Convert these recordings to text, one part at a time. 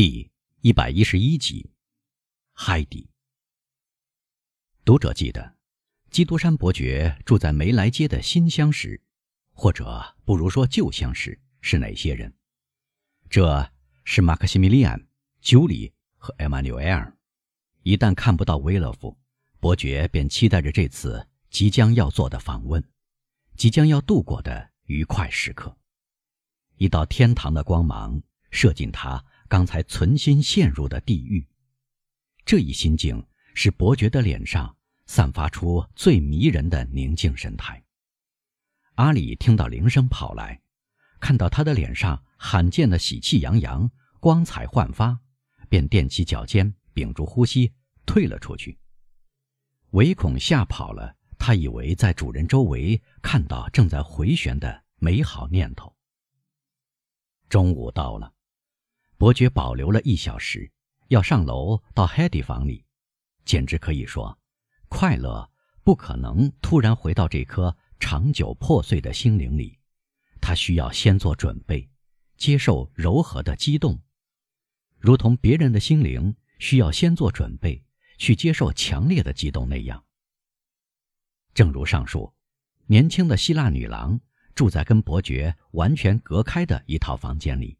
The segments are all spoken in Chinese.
第一百一十一集，海底。读者记得，基督山伯爵住在梅莱街的新相识，或者不如说旧相识是哪些人？这是马克西米利安、九里和艾玛纽埃尔。一旦看不到威勒夫，伯爵便期待着这次即将要做的访问，即将要度过的愉快时刻。一道天堂的光芒射进他。刚才存心陷入的地狱，这一心境使伯爵的脸上散发出最迷人的宁静神态。阿里听到铃声跑来，看到他的脸上罕见的喜气洋洋、光彩焕发，便踮起脚尖，屏住呼吸，退了出去。唯恐吓跑了他以为在主人周围看到正在回旋的美好念头。中午到了。伯爵保留了一小时，要上楼到海蒂房里，简直可以说，快乐不可能突然回到这颗长久破碎的心灵里，他需要先做准备，接受柔和的激动，如同别人的心灵需要先做准备去接受强烈的激动那样。正如上述，年轻的希腊女郎住在跟伯爵完全隔开的一套房间里。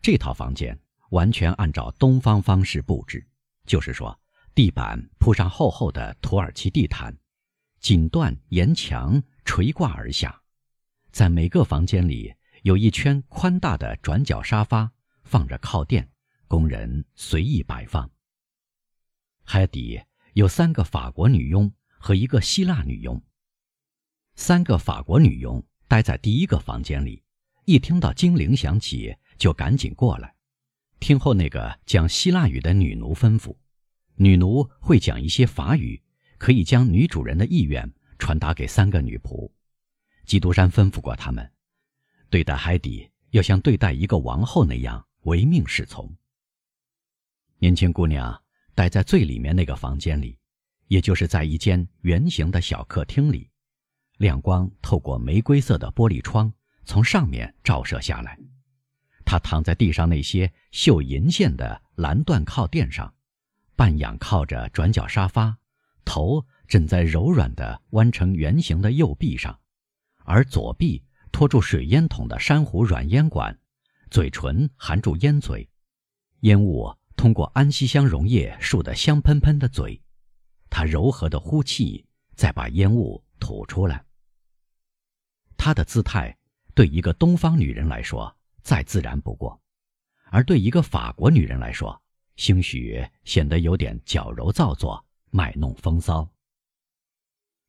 这套房间完全按照东方方式布置，就是说，地板铺上厚厚的土耳其地毯，锦缎沿墙垂挂而下，在每个房间里有一圈宽大的转角沙发，放着靠垫，供人随意摆放。海底有三个法国女佣和一个希腊女佣。三个法国女佣待在第一个房间里，一听到精灵响起。就赶紧过来，听候那个讲希腊语的女奴吩咐。女奴会讲一些法语，可以将女主人的意愿传达给三个女仆。基督山吩咐过他们，对待海底要像对待一个王后那样唯命是从。年轻姑娘待在最里面那个房间里，也就是在一间圆形的小客厅里，亮光透过玫瑰色的玻璃窗从上面照射下来。他躺在地上那些绣银线的蓝缎靠垫上，半仰靠着转角沙发，头枕在柔软的弯成圆形的右臂上，而左臂托住水烟筒的珊瑚软烟管，嘴唇含住烟嘴，烟雾通过安息香溶液漱得香喷喷的嘴，他柔和的呼气，再把烟雾吐出来。他的姿态对一个东方女人来说。再自然不过，而对一个法国女人来说，兴许显得有点矫揉造作、卖弄风骚。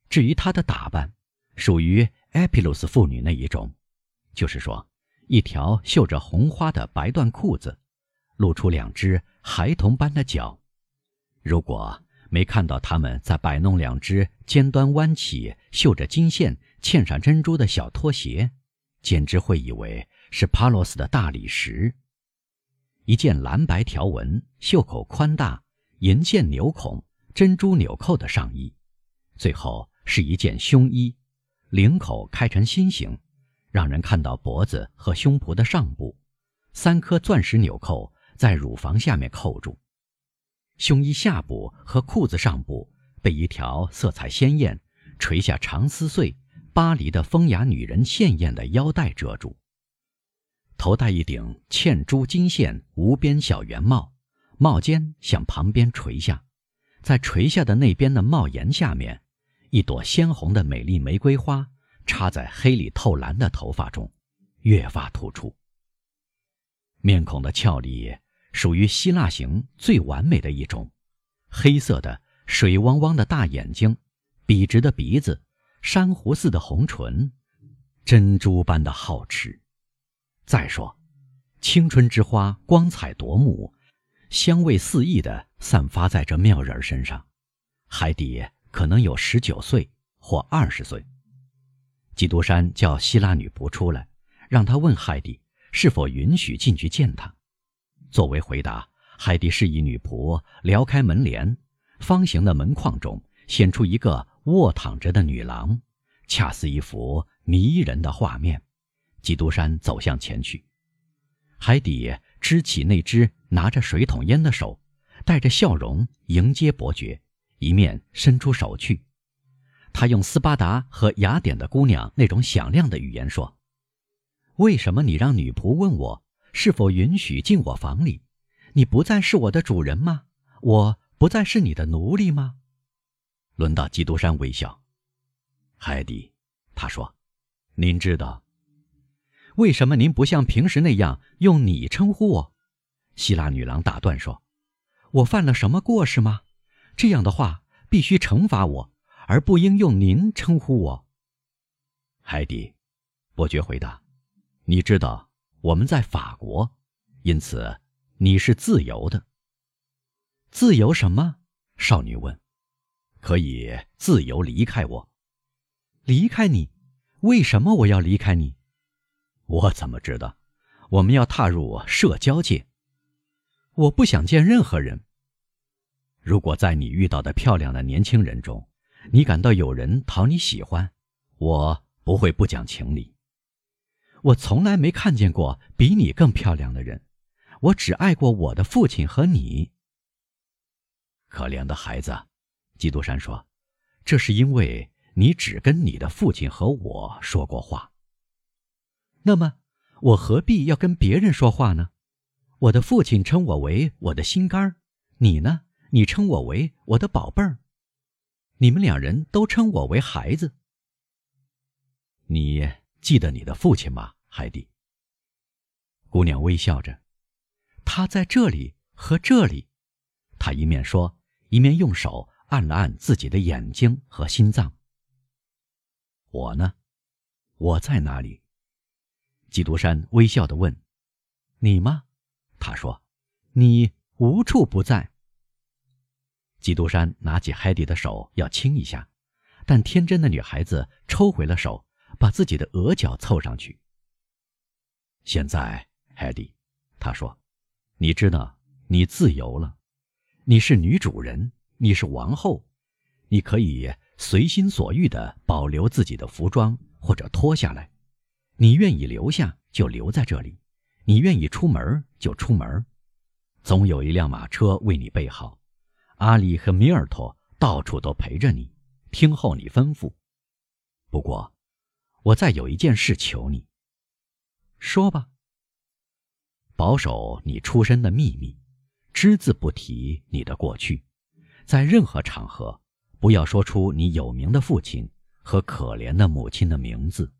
至于她的打扮，属于埃皮鲁斯妇女那一种，就是说，一条绣着红花的白缎裤子，露出两只孩童般的脚。如果没看到他们在摆弄两只尖端弯起、绣着金线、嵌上珍珠的小拖鞋，简直会以为。是帕洛斯的大理石，一件蓝白条纹、袖口宽大、银线纽孔、珍珠纽扣的上衣，最后是一件胸衣，领口开成心形，让人看到脖子和胸脯的上部，三颗钻石纽扣在乳房下面扣住，胸衣下部和裤子上部被一条色彩鲜艳、垂下长丝穗、巴黎的风雅女人鲜艳的腰带遮住。头戴一顶嵌珠金线无边小圆帽，帽尖向旁边垂下，在垂下的那边的帽檐下面，一朵鲜红的美丽玫瑰花插在黑里透蓝的头发中，越发突出。面孔的俏丽属于希腊型最完美的一种，黑色的水汪汪的大眼睛，笔直的鼻子，珊瑚似的红唇，珍珠般的皓齿。再说，青春之花光彩夺目，香味四溢地散发在这妙人身上。海底可能有十九岁或二十岁。基督山叫希腊女仆出来，让他问海底是否允许进去见他。作为回答，海底示意女仆撩开门帘，方形的门框中显出一个卧躺着的女郎，恰似一幅迷人的画面。基督山走向前去，海底支起那只拿着水桶烟的手，带着笑容迎接伯爵，一面伸出手去。他用斯巴达和雅典的姑娘那种响亮的语言说：“为什么你让女仆问我是否允许进我房里？你不再是我的主人吗？我不再是你的奴隶吗？”轮到基督山微笑。海底，他说：“您知道。”为什么您不像平时那样用你称呼我？希腊女郎打断说：“我犯了什么过失吗？这样的话必须惩罚我，而不应用您称呼我。”海迪，伯爵回答：“你知道我们在法国，因此你是自由的。自由什么？”少女问。“可以自由离开我。离开你？为什么我要离开你？”我怎么知道？我们要踏入社交界。我不想见任何人。如果在你遇到的漂亮的年轻人中，你感到有人讨你喜欢，我不会不讲情理。我从来没看见过比你更漂亮的人，我只爱过我的父亲和你。可怜的孩子，基督山说：“这是因为你只跟你的父亲和我说过话。”那么，我何必要跟别人说话呢？我的父亲称我为我的心肝儿，你呢？你称我为我的宝贝儿。你们两人都称我为孩子。你记得你的父亲吗，海蒂？姑娘微笑着，他在这里和这里。她一面说，一面用手按了按自己的眼睛和心脏。我呢？我在哪里？基督山微笑地问：“你吗？”他说：“你无处不在。”基督山拿起海迪的手要亲一下，但天真的女孩子抽回了手，把自己的额角凑上去。现在，海迪，他说：“你知道，你自由了，你是女主人，你是王后，你可以随心所欲地保留自己的服装或者脱下来。”你愿意留下就留在这里，你愿意出门就出门，总有一辆马车为你备好。阿里和米尔托到处都陪着你，听候你吩咐。不过，我再有一件事求你，说吧。保守你出身的秘密，只字不提你的过去，在任何场合不要说出你有名的父亲和可怜的母亲的名字。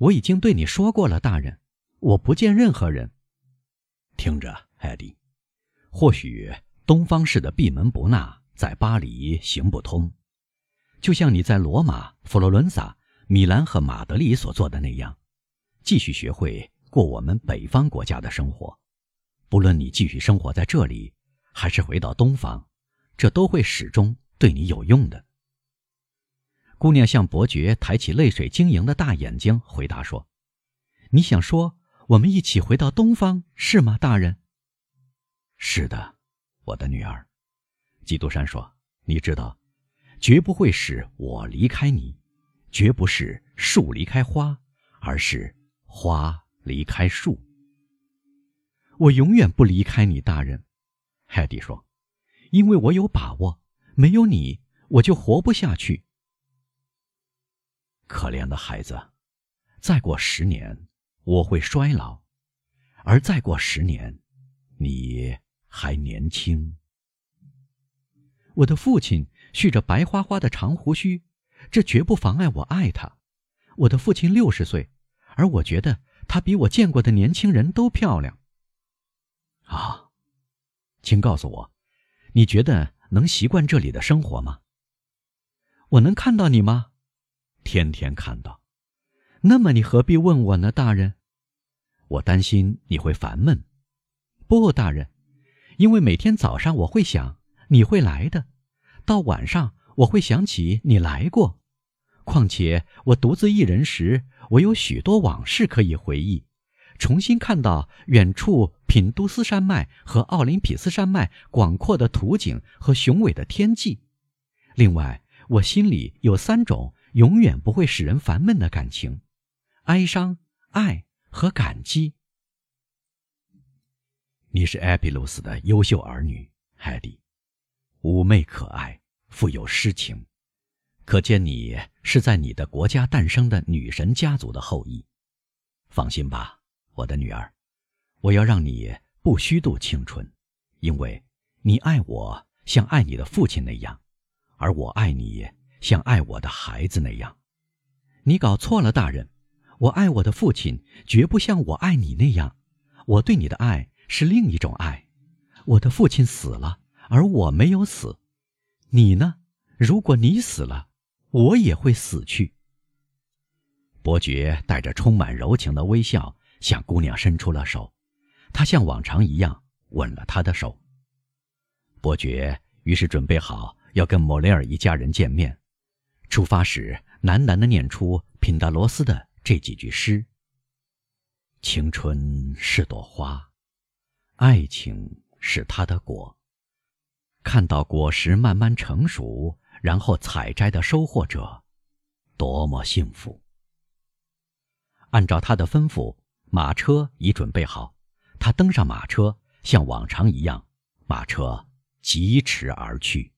我已经对你说过了，大人，我不见任何人。听着，艾迪，或许东方式的闭门不纳在巴黎行不通，就像你在罗马、佛罗伦萨、米兰和马德里所做的那样，继续学会过我们北方国家的生活。不论你继续生活在这里，还是回到东方，这都会始终对你有用的。姑娘向伯爵抬起泪水晶莹的大眼睛，回答说：“你想说我们一起回到东方是吗，大人？”“是的，我的女儿。”基督山说：“你知道，绝不会是我离开你，绝不是树离开花，而是花离开树。我永远不离开你，大人。”海蒂说：“因为我有把握，没有你，我就活不下去。”可怜的孩子，再过十年我会衰老，而再过十年，你还年轻。我的父亲蓄着白花花的长胡须，这绝不妨碍我爱他。我的父亲六十岁，而我觉得他比我见过的年轻人都漂亮。啊，请告诉我，你觉得能习惯这里的生活吗？我能看到你吗？天天看到，那么你何必问我呢，大人？我担心你会烦闷。不，大人，因为每天早上我会想你会来的，到晚上我会想起你来过。况且我独自一人时，我有许多往事可以回忆，重新看到远处品都斯山脉和奥林匹斯山脉广阔的图景和雄伟的天际。另外，我心里有三种。永远不会使人烦闷的感情，哀伤、爱和感激。你是埃比鲁斯的优秀儿女，海蒂，妩媚可爱，富有诗情，可见你是在你的国家诞生的女神家族的后裔。放心吧，我的女儿，我要让你不虚度青春，因为你爱我像爱你的父亲那样，而我爱你像爱我的孩子那样。你搞错了，大人，我爱我的父亲绝不像我爱你那样，我对你的爱。是另一种爱，我的父亲死了，而我没有死。你呢？如果你死了，我也会死去。伯爵带着充满柔情的微笑向姑娘伸出了手，他像往常一样吻了她的手。伯爵于是准备好要跟莫雷尔一家人见面，出发时喃喃地念出品达罗斯的这几句诗：“青春是朵花。”爱情是它的果。看到果实慢慢成熟，然后采摘的收获者，多么幸福！按照他的吩咐，马车已准备好。他登上马车，像往常一样，马车疾驰而去。